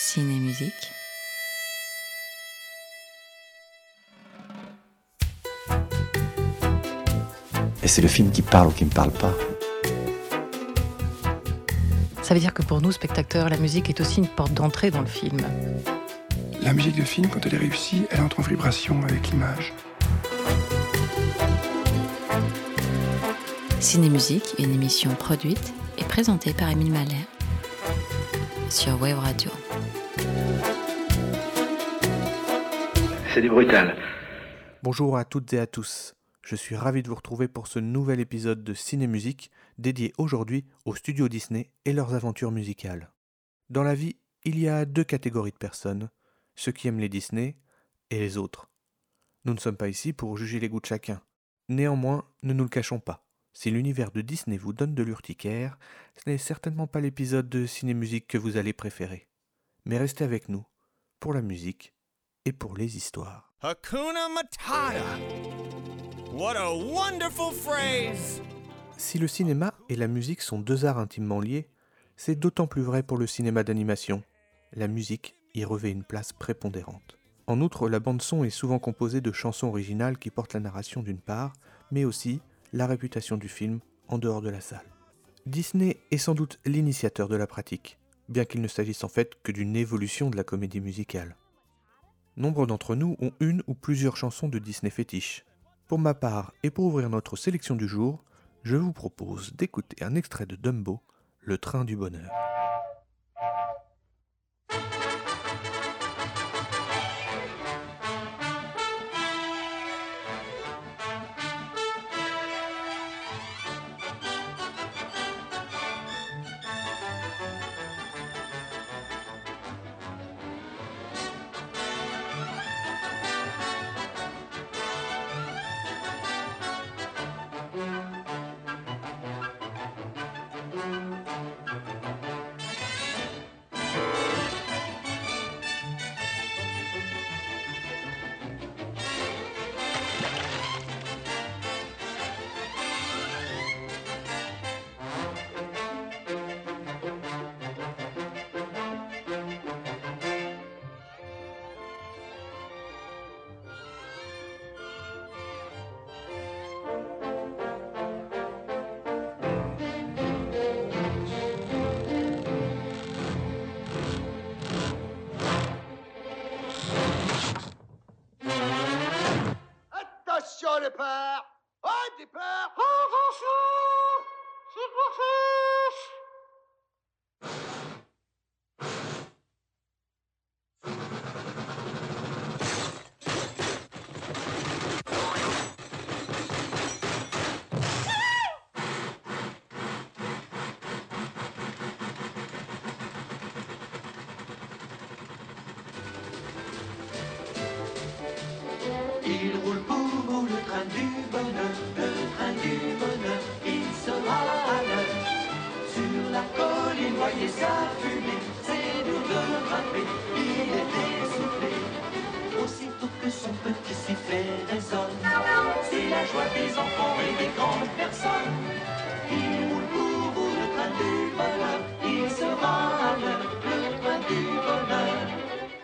Ciné-musique. Et c'est le film qui parle ou qui ne parle pas. Ça veut dire que pour nous, spectateurs, la musique est aussi une porte d'entrée dans le film. La musique de film, quand elle est réussie, elle entre en vibration avec l'image. Ciné-musique, une émission produite et présentée par Émile Malher sur Wave Radio. C'est du brutal. Bonjour à toutes et à tous. Je suis ravi de vous retrouver pour ce nouvel épisode de Ciné-Musique dédié aujourd'hui aux studios Disney et leurs aventures musicales. Dans la vie, il y a deux catégories de personnes, ceux qui aiment les Disney et les autres. Nous ne sommes pas ici pour juger les goûts de chacun. Néanmoins, ne nous le cachons pas. Si l'univers de Disney vous donne de l'urticaire, ce n'est certainement pas l'épisode de ciné-musique que vous allez préférer. Mais restez avec nous, pour la musique et pour les histoires. Hakuna Matata. What a wonderful phrase. Si le cinéma et la musique sont deux arts intimement liés, c'est d'autant plus vrai pour le cinéma d'animation. La musique y revêt une place prépondérante. En outre, la bande-son est souvent composée de chansons originales qui portent la narration d'une part, mais aussi la réputation du film en dehors de la salle. Disney est sans doute l'initiateur de la pratique, bien qu'il ne s'agisse en fait que d'une évolution de la comédie musicale. Nombre d'entre nous ont une ou plusieurs chansons de Disney fétiches. Pour ma part, et pour ouvrir notre sélection du jour, je vous propose d'écouter un extrait de Dumbo, Le train du bonheur.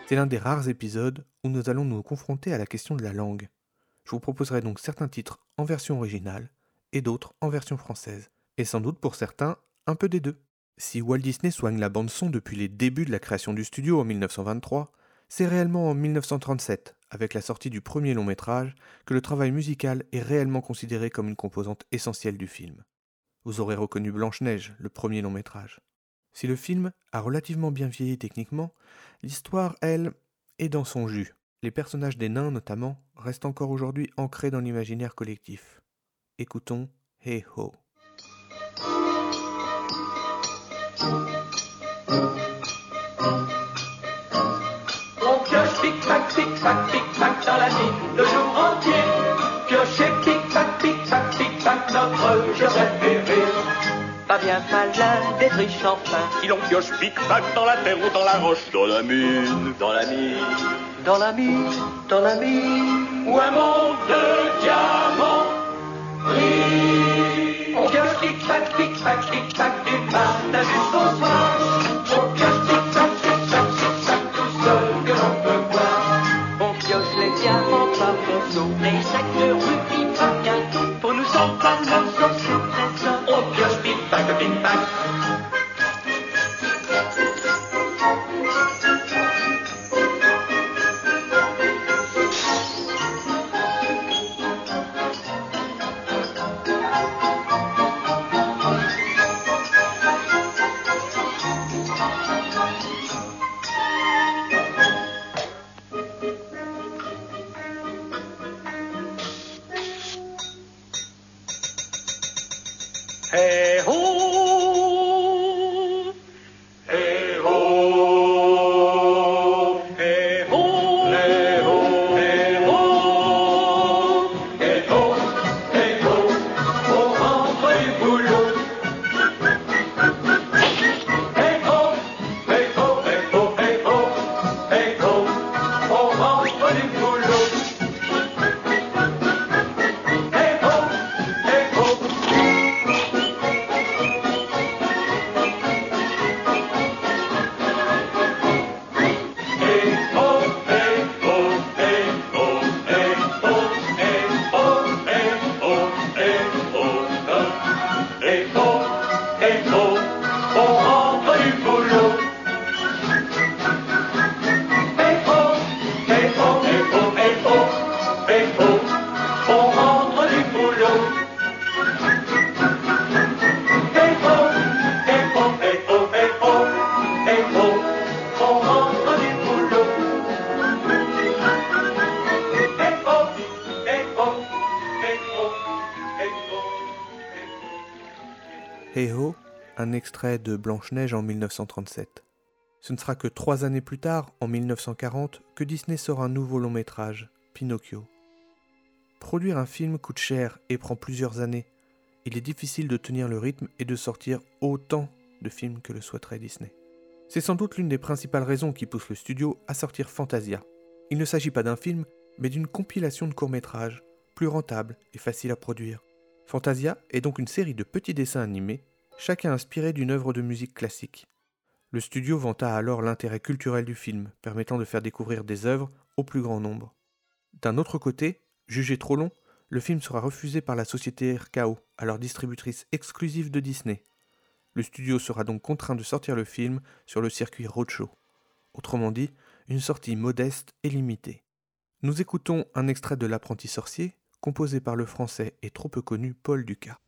C'est l'un des rares épisodes où nous allons nous confronter à la question de la langue. Je vous proposerai donc certains titres en version originale et d'autres en version française, et sans doute pour certains un peu des deux. Si Walt Disney soigne la bande-son depuis les débuts de la création du studio en 1923, c'est réellement en 1937, avec la sortie du premier long métrage, que le travail musical est réellement considéré comme une composante essentielle du film. Vous aurez reconnu Blanche-Neige, le premier long métrage. Si le film a relativement bien vieilli techniquement, l'histoire, elle, est dans son jus. Les personnages des nains, notamment, restent encore aujourd'hui ancrés dans l'imaginaire collectif. Écoutons Hey Ho. On pioche tic-tac, tic-tac, tic-tac dans la le jour entier. Tic-tac, tic-tac, notre jeu malin d'être riche enfin. Si l'on pioche pic-pac dans la terre ou dans la roche, dans la mine, dans la mine, Dans la mine, dans la mine, ou un monde de diamants. on pioche tic-tac, tic-tac, tic-tac du matin jusqu'au soir. On extrait de Blanche-Neige en 1937. Ce ne sera que trois années plus tard, en 1940, que Disney sort un nouveau long métrage, Pinocchio. Produire un film coûte cher et prend plusieurs années. Il est difficile de tenir le rythme et de sortir autant de films que le souhaiterait Disney. C'est sans doute l'une des principales raisons qui pousse le studio à sortir Fantasia. Il ne s'agit pas d'un film, mais d'une compilation de courts-métrages, plus rentable et facile à produire. Fantasia est donc une série de petits dessins animés, chacun inspiré d'une œuvre de musique classique. Le studio vanta alors l'intérêt culturel du film, permettant de faire découvrir des œuvres au plus grand nombre. D'un autre côté, jugé trop long, le film sera refusé par la société RKO, alors distributrice exclusive de Disney. Le studio sera donc contraint de sortir le film sur le circuit Roadshow. Autrement dit, une sortie modeste et limitée. Nous écoutons un extrait de L'apprenti sorcier, composé par le français et trop peu connu Paul Ducas.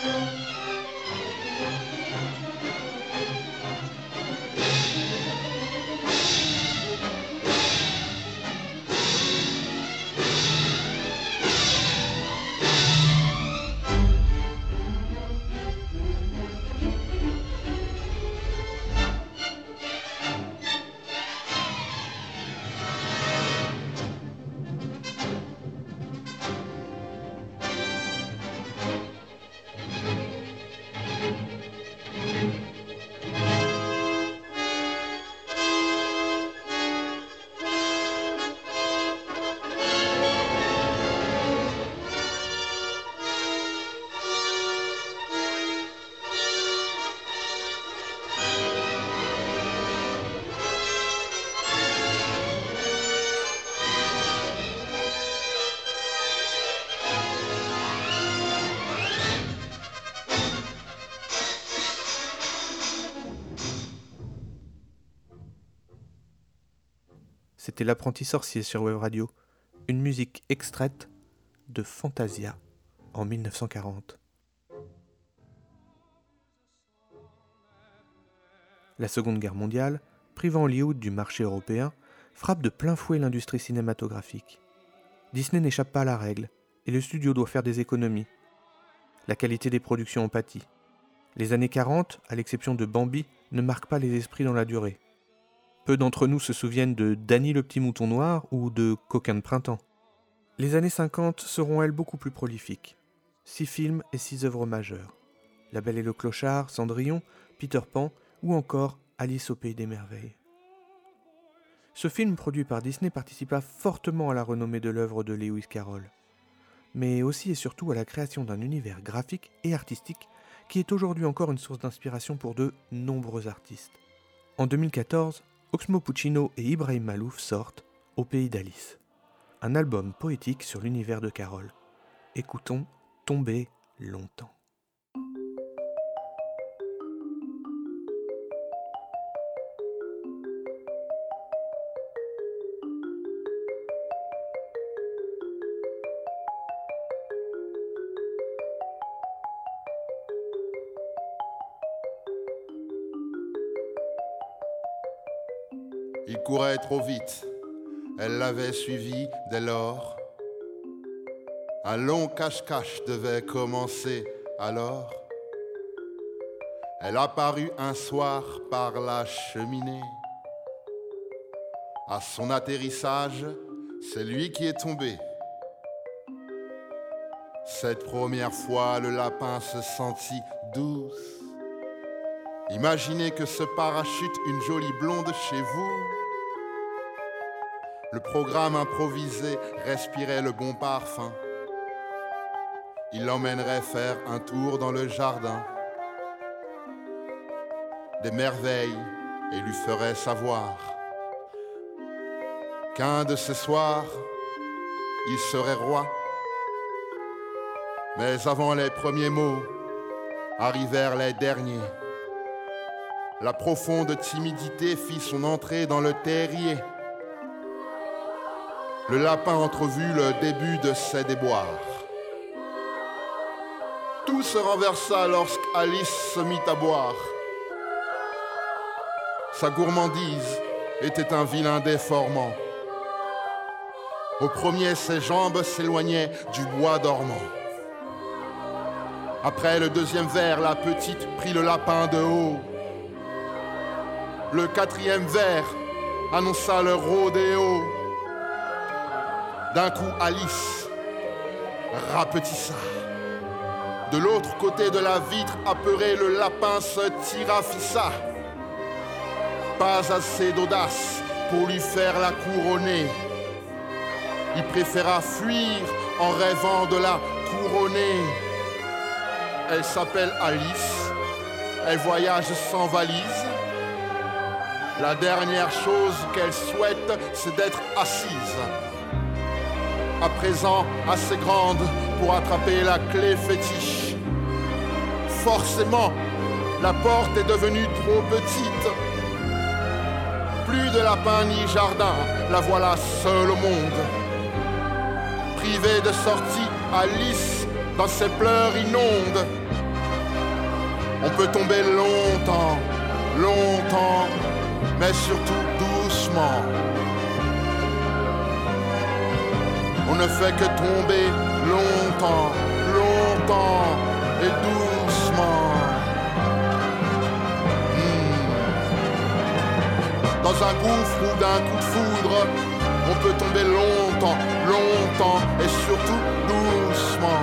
Yeah. L'apprenti sorcier sur Web Radio, une musique extraite de Fantasia en 1940. La Seconde Guerre mondiale, privant Hollywood du marché européen, frappe de plein fouet l'industrie cinématographique. Disney n'échappe pas à la règle, et le studio doit faire des économies. La qualité des productions en pâtit. Les années 40, à l'exception de Bambi, ne marquent pas les esprits dans la durée. Peu d'entre nous se souviennent de Danny le petit mouton noir ou de Coquin de printemps. Les années 50 seront elles beaucoup plus prolifiques. Six films et six œuvres majeures. La Belle et le Clochard, Cendrillon, Peter Pan ou encore Alice au Pays des Merveilles. Ce film produit par Disney participa fortement à la renommée de l'œuvre de Lewis Carroll, mais aussi et surtout à la création d'un univers graphique et artistique qui est aujourd'hui encore une source d'inspiration pour de nombreux artistes. En 2014, Oxmo Puccino et Ibrahim Malouf sortent Au pays d'Alice, un album poétique sur l'univers de Carole. Écoutons Tomber longtemps. Courait trop vite. Elle l'avait suivi dès lors. Un long cache-cache devait commencer alors. Elle apparut un soir par la cheminée. À son atterrissage, c'est lui qui est tombé. Cette première fois, le lapin se sentit douce. Imaginez que ce parachute une jolie blonde chez vous. Le programme improvisé respirait le bon parfum. Il l'emmènerait faire un tour dans le jardin. Des merveilles et lui ferait savoir qu'un de ces soirs, il serait roi. Mais avant les premiers mots, arrivèrent les derniers. La profonde timidité fit son entrée dans le terrier. Le lapin entrevut le début de ses déboires. Tout se renversa lorsqu'Alice se mit à boire. Sa gourmandise était un vilain déformant. Au premier, ses jambes s'éloignaient du bois dormant. Après le deuxième verre, la petite prit le lapin de haut. Le quatrième verre annonça le rodéo. D'un coup, Alice rapetissa. De l'autre côté de la vitre, apeuré, le lapin se tirafissa. Pas assez d'audace pour lui faire la couronner. Il préféra fuir en rêvant de la couronner. Elle s'appelle Alice. Elle voyage sans valise. La dernière chose qu'elle souhaite, c'est d'être assise. À présent assez grande pour attraper la clé fétiche. Forcément, la porte est devenue trop petite. Plus de lapin ni jardin, la voilà seule au monde. Privée de sortie, Alice, dans ses pleurs inondes. On peut tomber longtemps, longtemps, mais surtout doucement. On ne fait que tomber longtemps, longtemps et doucement. Hmm. Dans un gouffre ou d'un coup de foudre, on peut tomber longtemps, longtemps et surtout doucement.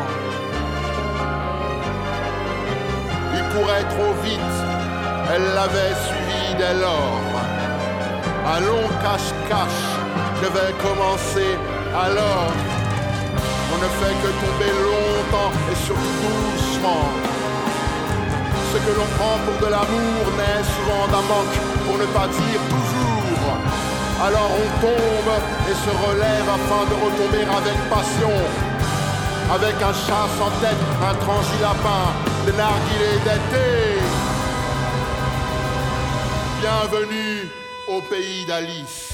Il courait trop vite, elle l'avait suivi dès lors. Un long cache-cache devait commencer alors. On ne fait que tomber longtemps et surtout doucement. Ce que l'on prend pour de l'amour naît souvent d'un manque, pour ne pas dire toujours. Alors on tombe et se relève afin de retomber avec passion. Avec un chat sans tête, un lapin, des narguilés d'été. Bienvenue au pays d'Alice.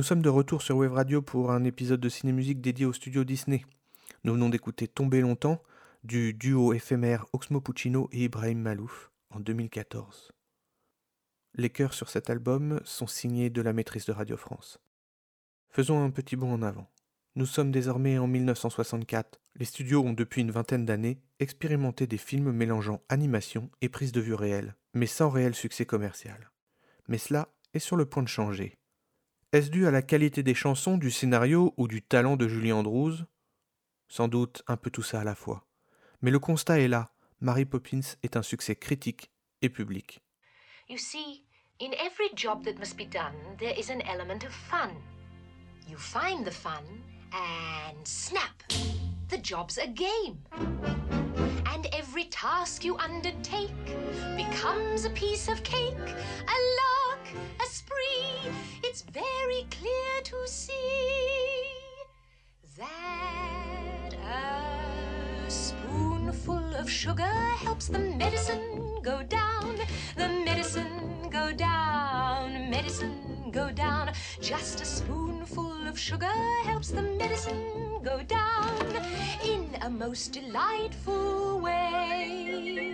Nous sommes de retour sur Wave Radio pour un épisode de ciné-musique dédié au studio Disney. Nous venons d'écouter Tomber longtemps du duo éphémère Oxmo Puccino et Ibrahim Malouf en 2014. Les chœurs sur cet album sont signés de la maîtrise de Radio France. Faisons un petit bond en avant. Nous sommes désormais en 1964. Les studios ont depuis une vingtaine d'années expérimenté des films mélangeant animation et prise de vue réelle, mais sans réel succès commercial. Mais cela est sur le point de changer. Est-ce dû à la qualité des chansons, du scénario ou du talent de Julie Andrews? Sans doute un peu tout ça à la fois. Mais le constat est là. Mary Poppins est un succès critique et public. You see, in every job that must be done, there is an element of fun. You find the fun and snap, the job's a game. And every task you undertake becomes a piece of cake, a a spree. It's very clear to see that a spoonful of sugar helps the medicine go down, the medicine go down, medicine go down. Just a spoonful of sugar helps the medicine go down in a most delightful way.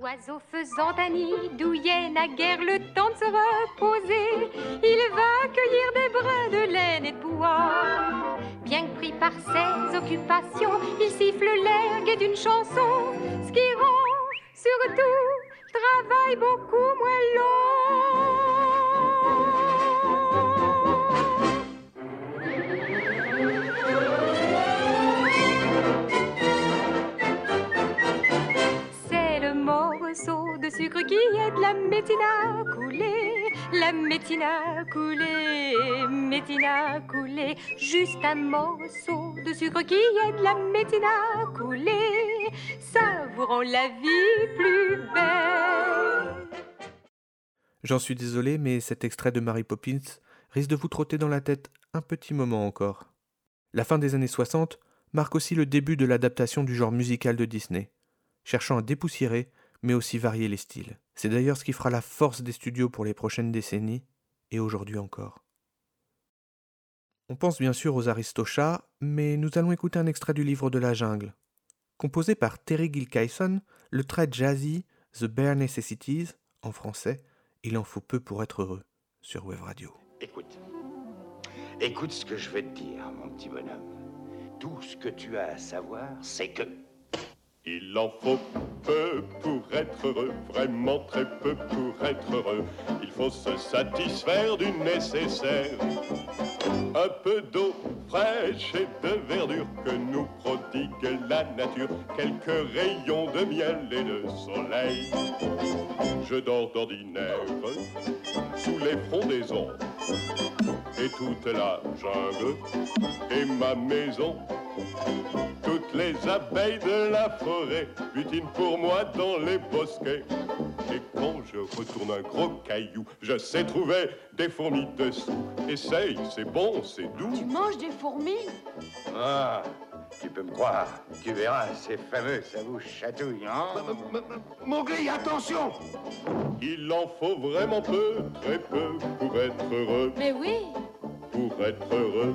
L'oiseau faisant un nid douillet n'a guère le temps de se reposer. Il va cueillir des brins de laine et de bois. Bien que pris par ses occupations, il siffle l'air d'une chanson, ce qui rend surtout travail beaucoup moins long. Sucre qui aide la métine à couler, la couler, métine à couler. Juste un morceau de sucre qui aide la métine à couler, ça vous rend la vie plus belle. J'en suis désolé, mais cet extrait de Mary Poppins risque de vous trotter dans la tête un petit moment encore. La fin des années 60 marque aussi le début de l'adaptation du genre musical de Disney, cherchant à dépoussiérer mais aussi varier les styles. C'est d'ailleurs ce qui fera la force des studios pour les prochaines décennies, et aujourd'hui encore. On pense bien sûr aux Aristochats, mais nous allons écouter un extrait du livre de la jungle. Composé par Terry Gilkyson, le très jazzy The Bare Necessities, en français, Il en faut peu pour être heureux, sur Web Radio. Écoute. Écoute ce que je vais te dire, mon petit bonhomme. Tout ce que tu as à savoir, c'est que Il en faut peu pour être heureux, vraiment très peu pour être heureux. Il faut se satisfaire du nécessaire. Un peu d'eau fraîche et de verdure que nous prodigue la nature. Quelques rayons de miel et de soleil. Je dors d'ordinaire sous les frondaisons et toute la jungle et ma maison. Toutes les abeilles de la forêt butinent pour moi dans les bosquets. Et quand je retourne un gros caillou, je sais trouver des fourmis dessous. Essaye, c'est bon, c'est doux. Tu manges des fourmis? Ah, tu peux me croire. Tu verras, c'est fameux, ça vous chatouille, hein? Mowgli, attention Il en faut vraiment peu, très peu, pour être heureux. Mais oui Pour être heureux.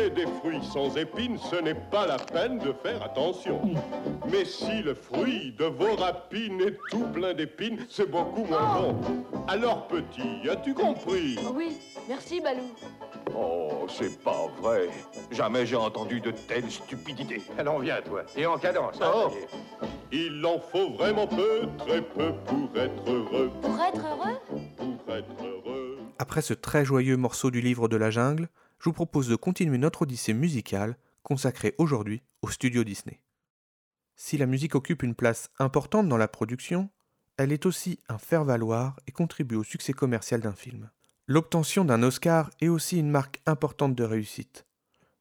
des fruits sans épines, ce n'est pas la peine de faire attention. Mais si le fruit de vos rapines est tout plein d'épines, c'est beaucoup moins bon. Alors petit, as-tu compris? Oui, merci Balou. Oh, c'est pas vrai. Jamais j'ai entendu de telles stupidités. Allons, viens, toi. Et en cadence. hein, Oh. Il en faut vraiment peu, très peu pour être heureux. Pour être heureux? Pour être heureux. Après ce très joyeux morceau du livre de la jungle, je vous propose de continuer notre odyssée musicale consacrée aujourd'hui au studio Disney. Si la musique occupe une place importante dans la production, elle est aussi un faire-valoir et contribue au succès commercial d'un film. L'obtention d'un Oscar est aussi une marque importante de réussite.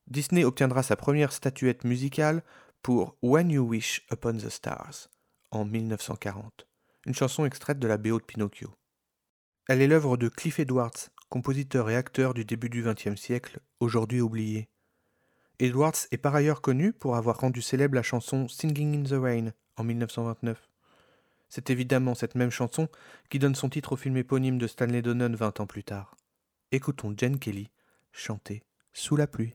Disney obtiendra sa première statuette musicale pour When You Wish Upon the Stars en 1940, une chanson extraite de la BO de Pinocchio. Elle est l'œuvre de Cliff Edwards, compositeur et acteur du début du XXe siècle, aujourd'hui oublié. Edwards est par ailleurs connu pour avoir rendu célèbre la chanson Singing in the Rain en 1929. C'est évidemment cette même chanson qui donne son titre au film éponyme de Stanley Donen 20 ans plus tard. Écoutons Jen Kelly chanter Sous la pluie.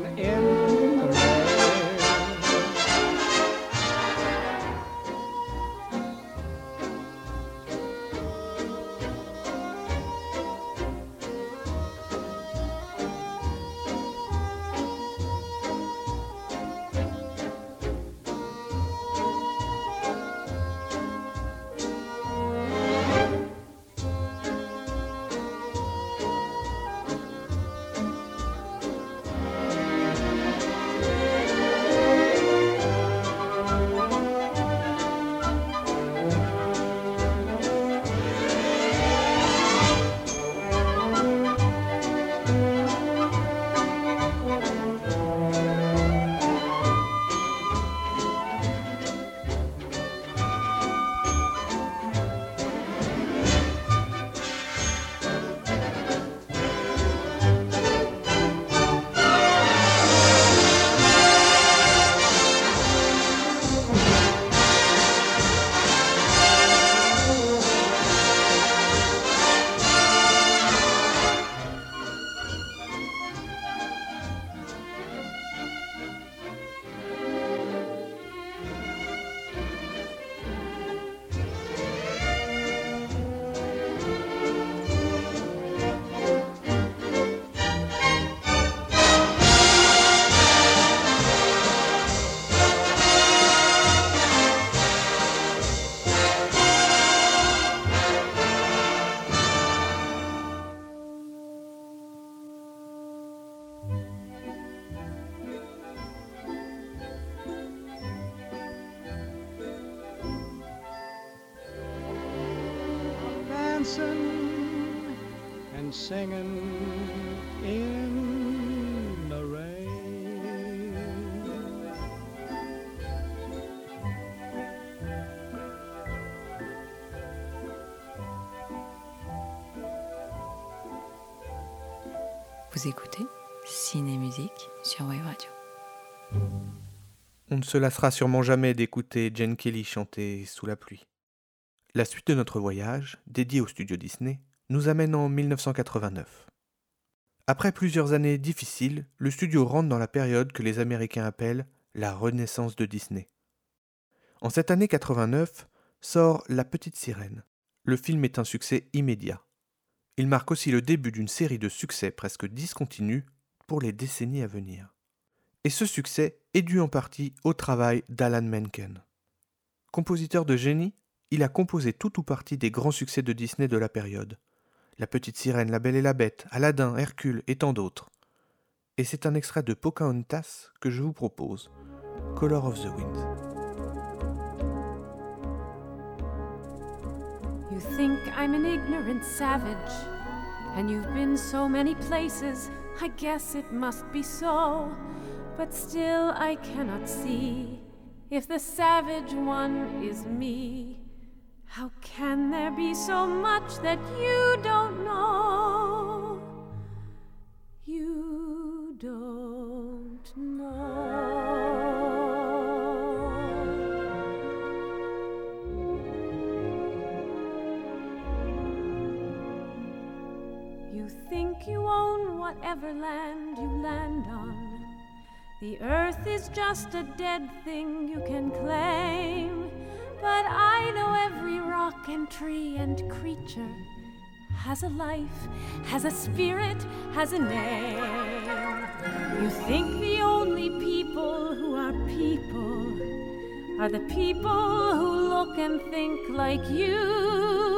Vous écoutez Ciné Musique sur Wave Radio. On ne se lassera sûrement jamais d'écouter Jane Kelly chanter Sous la pluie. La suite de notre voyage, dédié au studio Disney, nous amène en 1989. Après plusieurs années difficiles, le studio rentre dans la période que les Américains appellent la renaissance de Disney. En cette année 89 sort La Petite Sirène. Le film est un succès immédiat. Il marque aussi le début d'une série de succès presque discontinus pour les décennies à venir. Et ce succès est dû en partie au travail d'Alan Menken. Compositeur de génie, il a composé tout ou partie des grands succès de Disney de la période. La Petite Sirène, La Belle et la Bête, Aladdin, Hercule et tant d'autres. Et c'est un extrait de Pocahontas que je vous propose, Color of the Wind. Think I'm an ignorant savage, and you've been so many places, I guess it must be so. But still, I cannot see if the savage one is me. How can there be so much that you don't know? You don't know. You own whatever land you land on. The earth is just a dead thing you can claim. But I know every rock and tree and creature has a life, has a spirit, has a name. You think the only people who are people are the people who look and think like you.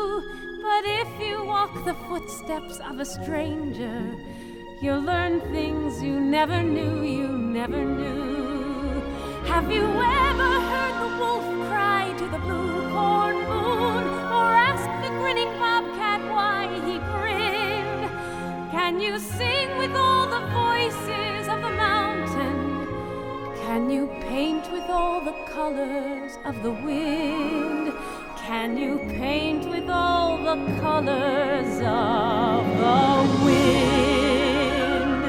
But if you walk the footsteps of a stranger, you'll learn things you never knew, you never knew. Have you ever heard the wolf cry to the blue corn moon, or ask the grinning bobcat why he grinned? Can you sing with all the voices of the mountain? Can you paint with all the colors of the wind? Can you paint with all the colors of the wind?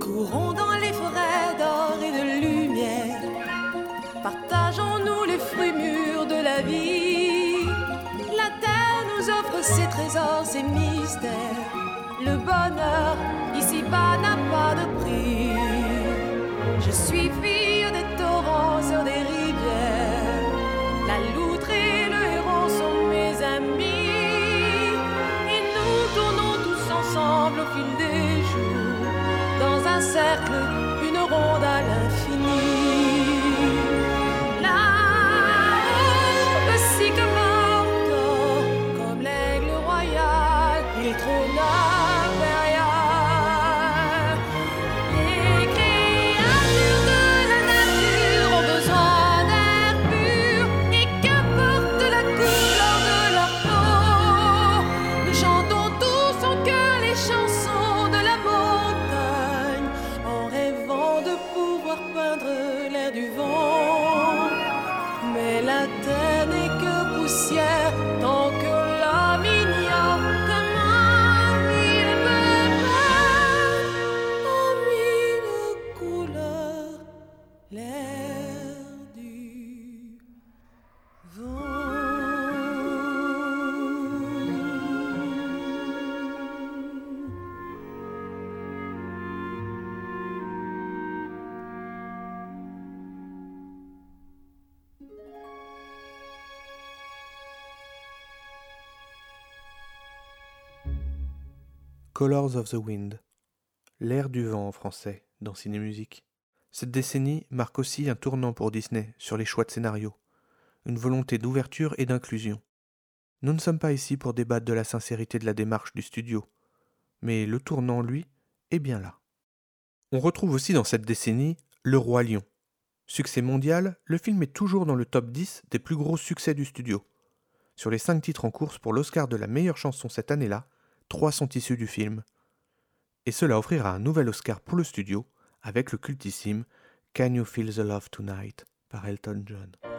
Courons dans les forêts d'or et de lumière. Partageons-nous les fruits mûrs de la vie. La terre nous offre ses trésors, ses mystères. Le bonheur ici-bas n'a pas de prix. Des torrents sur des rivières. La loutre et le héron sont mes amis. Et nous tournons tous ensemble au fil des jours. Dans un cercle, une ronde à l'infini. Colors of the Wind, l'air du vent en français dans Ciné Musique. Cette décennie marque aussi un tournant pour Disney sur les choix de scénario, une volonté d'ouverture et d'inclusion. Nous ne sommes pas ici pour débattre de la sincérité de la démarche du studio, mais le tournant, lui, est bien là. On retrouve aussi dans cette décennie Le Roi Lion, Succès mondial, le film est toujours dans le top 10 des plus gros succès du studio. Sur les 5 titres en course pour l'Oscar de la meilleure chanson cette année-là, 3 sont issus du film. Et cela offrira un nouvel Oscar pour le studio avec le cultissime Can You Feel the Love Tonight par Elton John.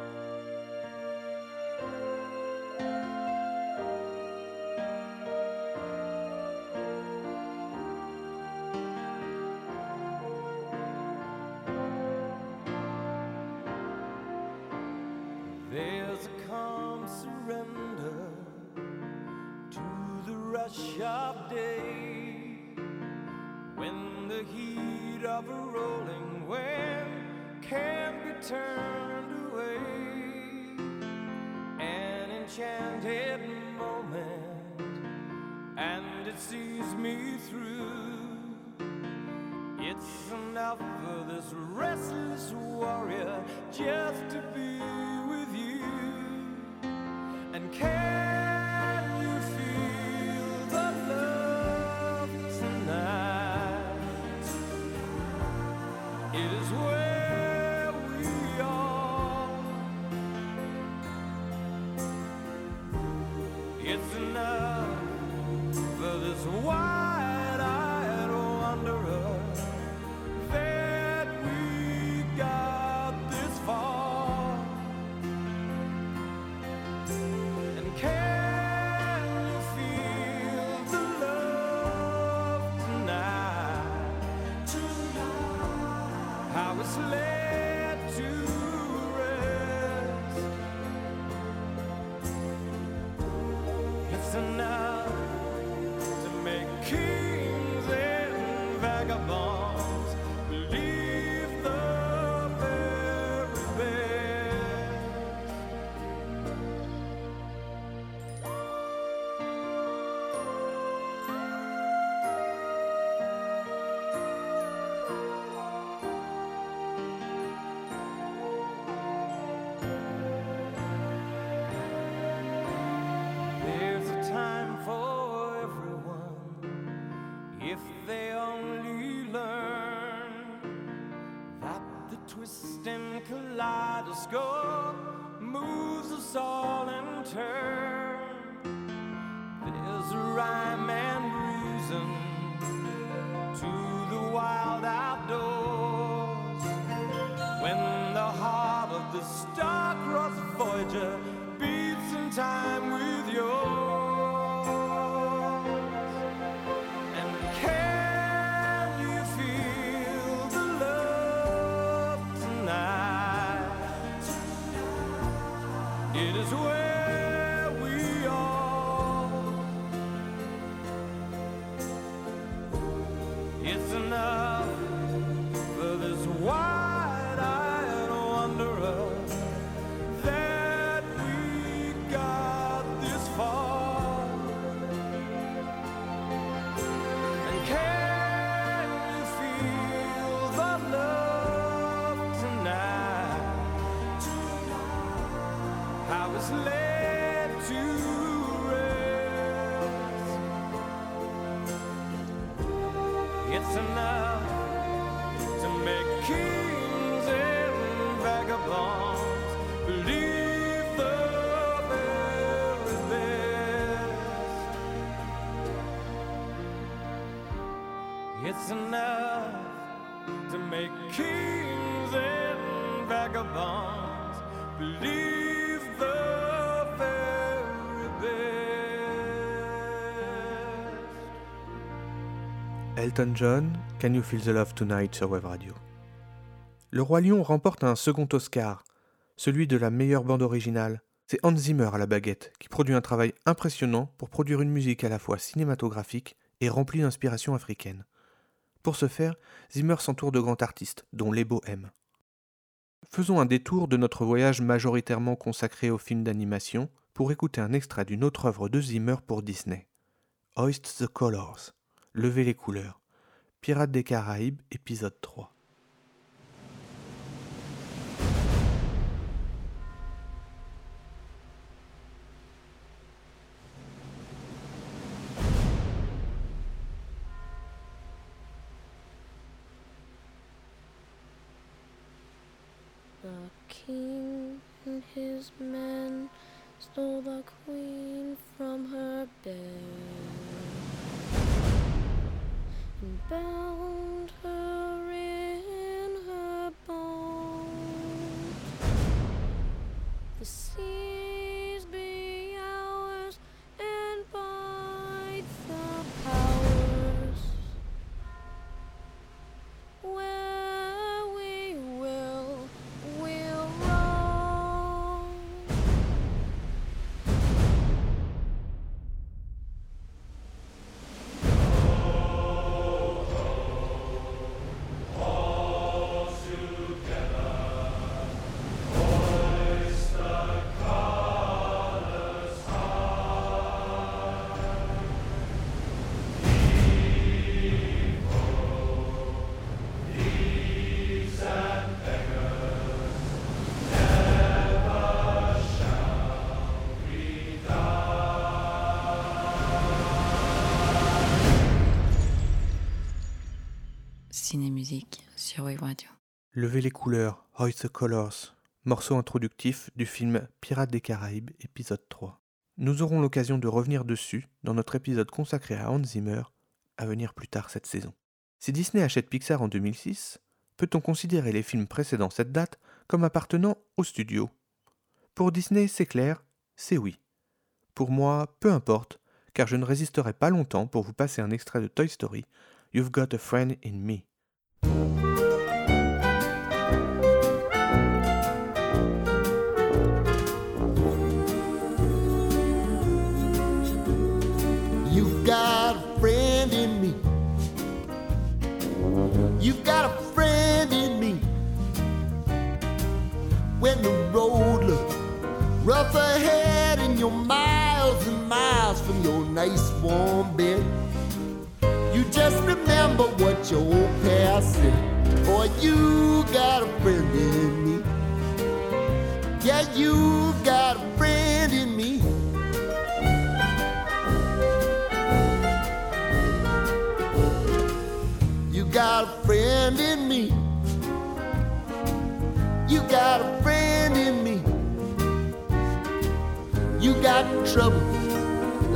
Is where Elton John, Can You Feel the Love Tonight sur Web Radio. Le Roi Lion remporte un second Oscar, celui de la meilleure bande originale. C'est Hans Zimmer à la baguette, qui produit un travail impressionnant pour produire une musique à la fois cinématographique et remplie d'inspiration africaine. Pour ce faire, Zimmer s'entoure de grands artistes, dont les Bohèmes. Faisons un détour de notre voyage majoritairement consacré aux films d'animation pour écouter un extrait d'une autre œuvre de Zimmer pour Disney. Hoist the Colors, Levez les couleurs, Pirates des Caraïbes, épisode 3. Levez les couleurs, Hoist the Colors, morceau introductif du film Pirates des Caraïbes, épisode 3. Nous aurons l'occasion de revenir dessus dans notre épisode consacré à Hans Zimmer, à venir plus tard cette saison. Si Disney achète Pixar en 2006, peut-on considérer les films précédant cette date comme appartenant au studio? Pour Disney, c'est clair, c'est oui. Pour moi, peu importe, car je ne résisterai pas longtemps pour vous passer un extrait de Toy Story, You've Got a Friend in Me. Warm bed, you just remember what your old past said. Boy, you got a friend in me. Yeah, you got a friend in me. You got a friend in me. You got a friend in me. You got trouble,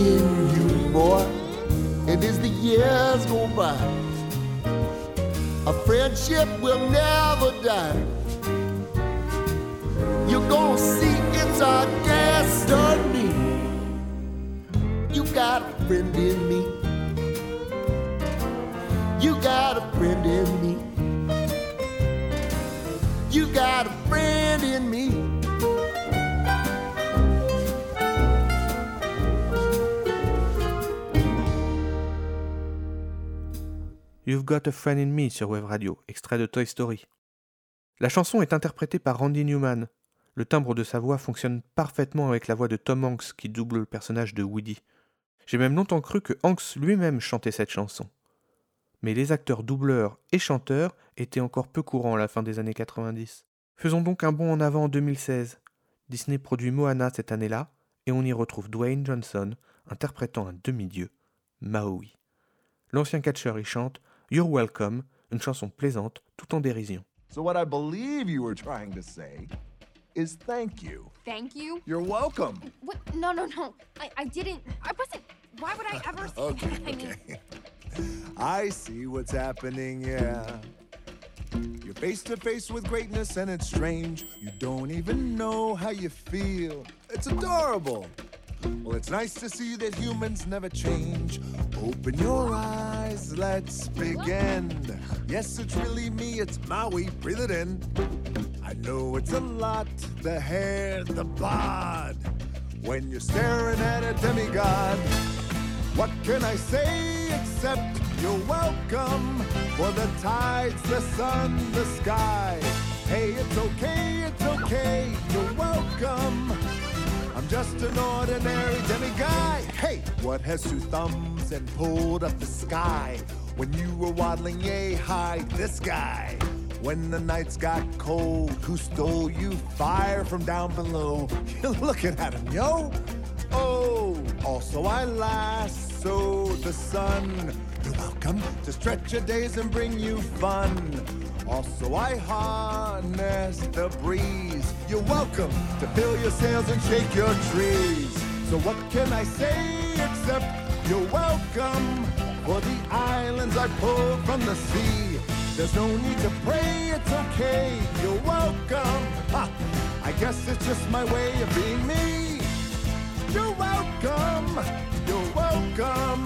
And you, boy, and as the years go by, a friendship will never die. You're gonna see it's our destiny. You got a friend in me. You got a friend in me. You got a friend in me. You've Got a Friend in Me sur Wave Radio, extrait de Toy Story. La chanson est interprétée par Randy Newman. Le timbre de sa voix fonctionne parfaitement avec la voix de Tom Hanks qui double le personnage de Woody. J'ai même longtemps cru que Hanks lui-même chantait cette chanson. Mais les acteurs doubleurs et chanteurs étaient encore peu courants à la fin des années 90. Faisons donc un bond en avant en 2016. Disney produit Moana cette année-là, et on y retrouve Dwayne Johnson interprétant un demi-dieu, Maui. L'ancien catcheur y chante You're Welcome, une chanson plaisante tout en dérision. So, what I believe you were trying to say is thank you. Thank you. You're welcome. What? No, no, no. I, I didn't. I wasn't. Why would I ever say Okay, that? I mean, okay. I see what's happening, yeah. You're face to face with greatness and it's strange. You don't even know how you feel. It's adorable. Well, it's nice to see that humans never change. Open your eyes, let's begin. Yes, it's really me, it's Maui, breathe it in. I know it's a lot the hair, the bod. When you're staring at a demigod, what can I say except You're welcome for the tides, the sun, the sky. Hey, it's okay, it's okay. You're welcome. I'm just an ordinary demigod. Hey, what has two thumbs and pulled up the sky? When you were waddling yay high, this guy. When the nights got cold, who stole you fire from down below? You're looking at him, yo. Oh, also I lasso the sun. You're welcome to stretch your days and bring you fun. Also I harness the breeze. You're welcome to fill your sails and shake your trees. So what can I say except you're welcome for the islands I pulled from the sea. There's no need to pray, it's okay. You're welcome. Ha, I guess it's just my way of being me. You're welcome. You're welcome.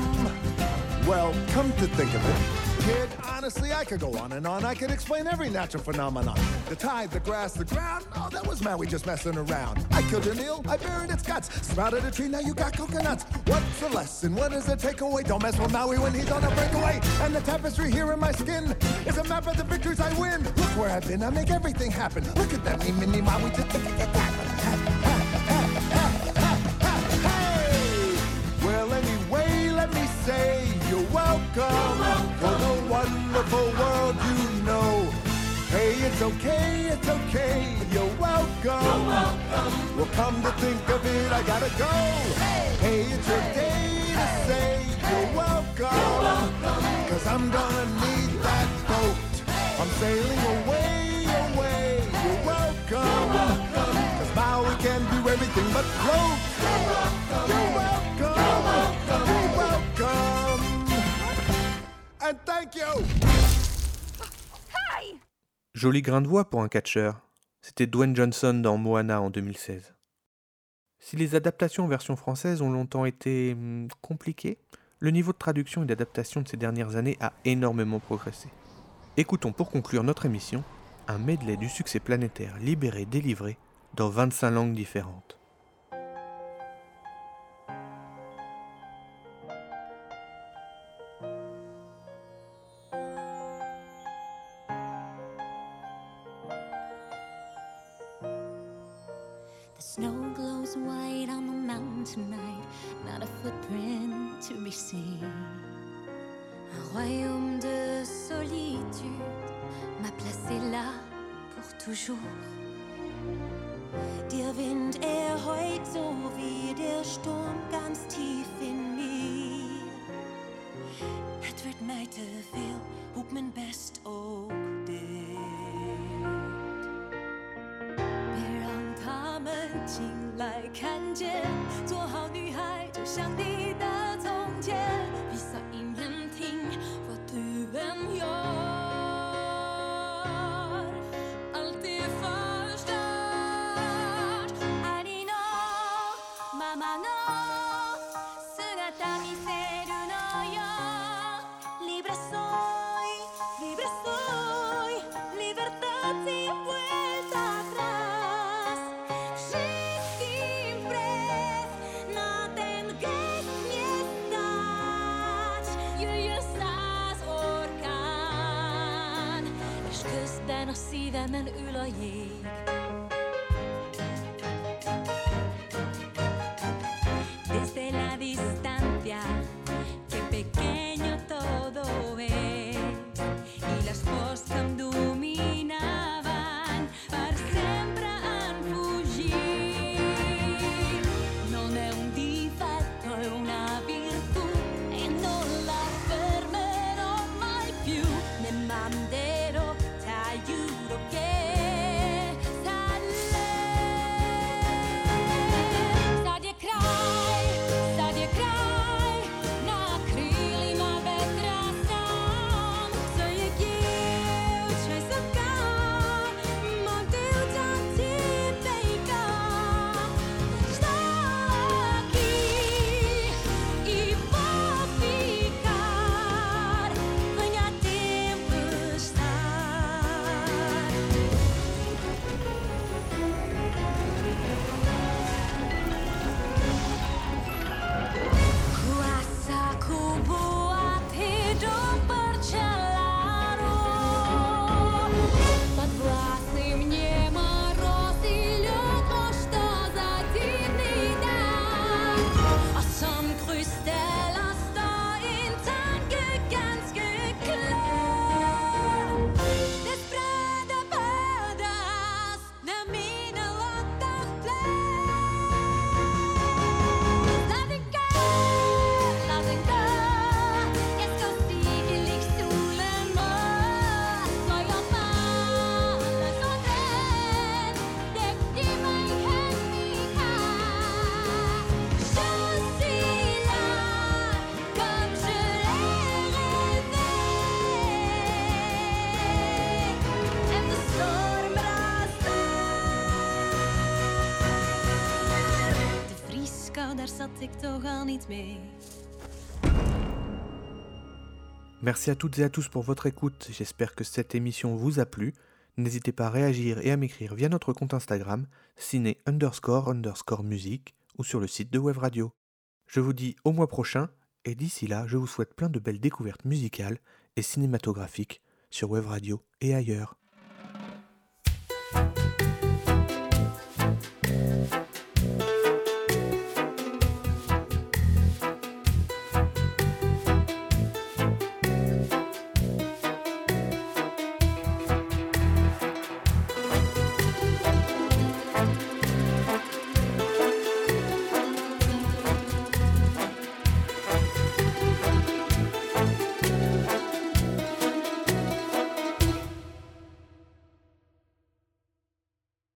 Well, come to think of it, kid, honestly, I could go on and on. I could explain every natural phenomenon. The tide, the grass, the ground. Oh, that was Maui just messing around. I killed an eel, I buried its guts. Sprouted a tree, now you got coconuts. What's the lesson? What is the takeaway? Don't mess with Maui when he's on a breakaway. And the tapestry here in my skin is a map of the victories I win. Look where I've been, I make everything happen. Look at that, me, mini Maui, just look at that. Well, anyway, let me say you're welcome, wonderful world you know. Hey, it's okay, it's okay, you're welcome. Well, come to think of it, I gotta go. Hey, it's your day to say you're welcome. Cause I'm gonna need that boat. I'm sailing away, away, you're welcome. Cause Maui can do everything but float. You're welcome. You're welcome, you're welcome. And thank you. Joli grain de voix pour un catcheur. C'était Dwayne Johnson dans Moana en 2016. Si les adaptations en version française ont longtemps été hmm, compliquées, le niveau de traduction et d'adaptation de ces dernières années a énormément progressé. Écoutons pour conclure notre émission un medley du succès planétaire libéré délivré dans 25 langues différentes. Közben a szívemen ül a jég. Merci à toutes et à tous pour votre écoute, j'espère que cette émission vous a plu. N'hésitez pas à réagir et à m'écrire via notre compte Instagram, ciné underscore underscore musique, ou sur le site de Web Radio. Je vous dis au mois prochain, et d'ici là, je vous souhaite plein de belles découvertes musicales et cinématographiques sur Web Radio et ailleurs.